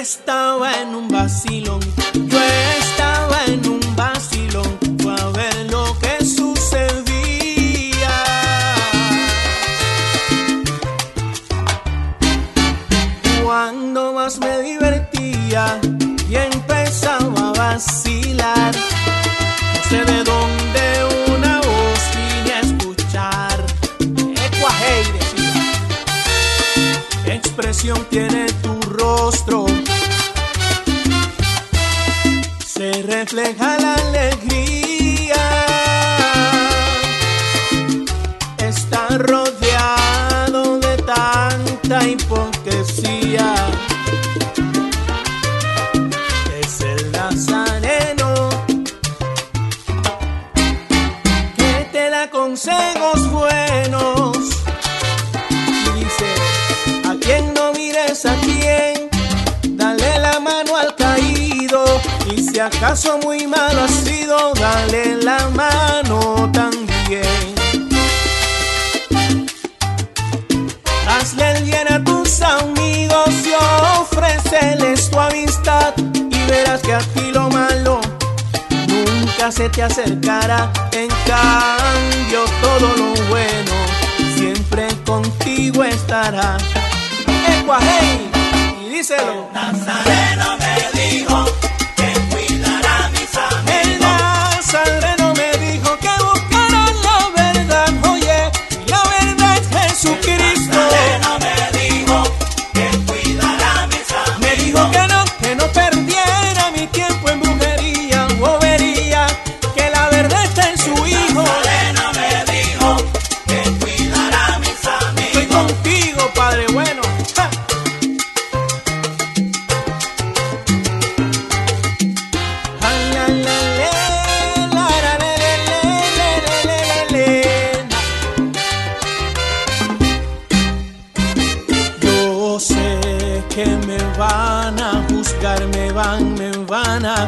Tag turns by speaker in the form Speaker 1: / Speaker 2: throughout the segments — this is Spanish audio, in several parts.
Speaker 1: estaba en un vacilón, refleja la alegría. Está rodeado de tanta hipocresía. Es el nazareno que te da consejos si acaso muy malo ha sido, dale la mano también. Hazle bien a tus amigos y ofréceles tu amistad y verás que a ti lo malo nunca se te acercará. En cambio todo lo bueno siempre contigo estará. Ecuajei, y díselo.
Speaker 2: Nazareno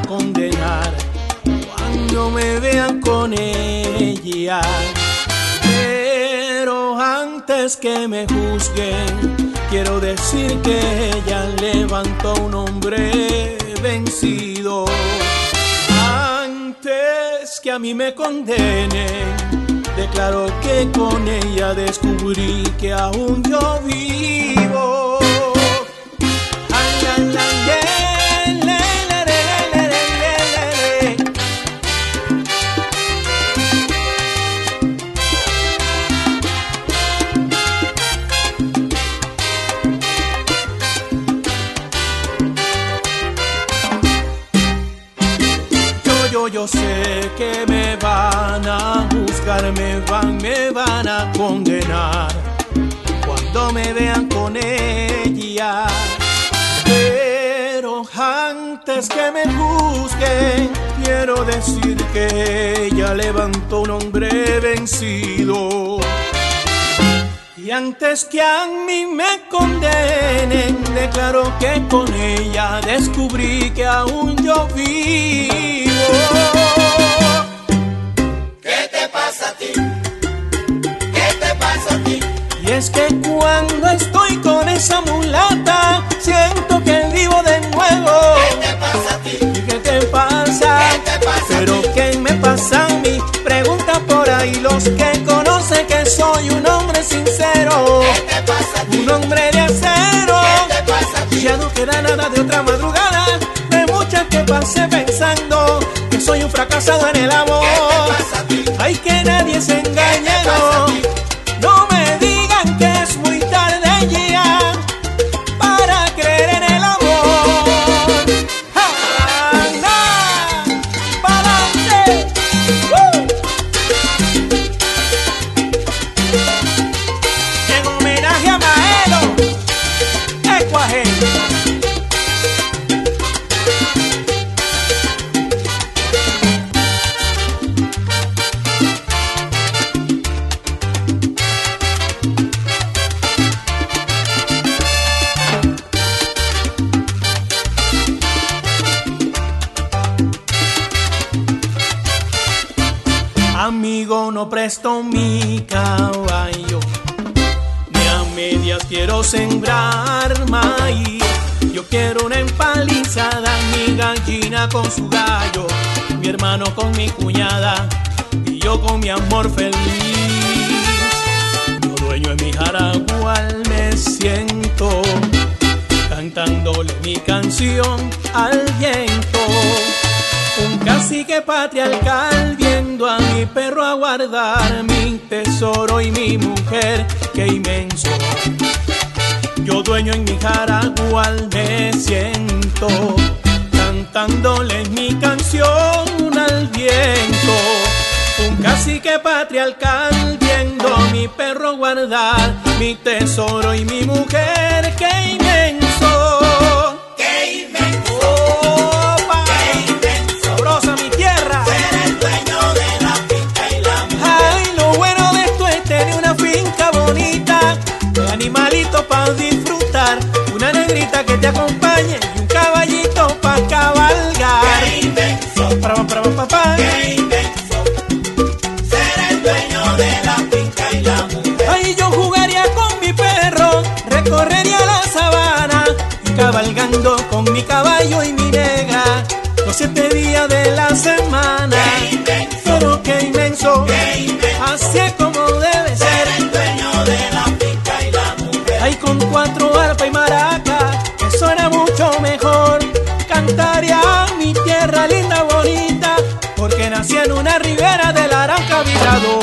Speaker 1: condenar cuando me vean con ella. Pero antes que me juzguen, quiero decir que ella levantó un hombre vencido. Antes que a mí me condenen, declaro que con ella descubrí que aún yo vivo. Yo, sé que me van a juzgar, me van, me van a condenar cuando me vean con ella. Pero antes que me juzguen, quiero decir que ella levantó un hombre vencido. Y antes que a mí me condenen, declaro que con ella descubrí que aún yo vivo. Y es que cuando estoy con esa mulata, siento que vivo de nuevo.
Speaker 2: ¿Qué te pasa a ti?
Speaker 1: ¿Y qué te pasa?
Speaker 2: ¿Qué te pasa a
Speaker 1: Pero
Speaker 2: ti?
Speaker 1: ¿qué me pasa a mí? Pregunta por ahí los que conocen que soy un hombre sincero.
Speaker 2: ¿Qué te pasa a ti?
Speaker 1: Un hombre de acero.
Speaker 2: ¿Qué te pasa a ti?
Speaker 1: Ya no queda nada de otra madrugada, de muchas que pasé pensando que soy un fracasado en el amor.
Speaker 2: ¿Qué te pasa a ti?
Speaker 1: Ay, que nadie se No presto mi caballo, ni a medias quiero sembrar maíz. Yo Yo quiero una empalizada, mi gallina con su gallo, mi hermano con mi cuñada y yo con mi amor feliz. Yo dueño en mi jaragual me siento, cantándole mi canción al viento. Un cacique patriarcal a mi perro aguardar mi tesoro y mi mujer, qué inmenso. Yo dueño en mi jaragual me siento, cantándole mi canción al viento. Un cacique patriarcal viendo a mi perro guardar mi tesoro y mi mujer, qué inmenso.
Speaker 2: ¡Qué inmenso! Ser el dueño de la finca y la mujer.
Speaker 1: Ay, yo jugaría con mi perro, recorrería la sabana, y cabalgando con mi caballo y mi negra, los siete días de la semana.
Speaker 2: ¡Qué inmenso!
Speaker 1: Pero qué inmenso,
Speaker 2: ¡Qué inmenso!
Speaker 1: así es como debe
Speaker 2: Ser
Speaker 1: ser.
Speaker 2: el dueño de la finca y la mujer.
Speaker 1: Ay, con cuatro arpa y maraca, que suena mucho mejor. Cantaría en una ribera del Arauca Vibrador.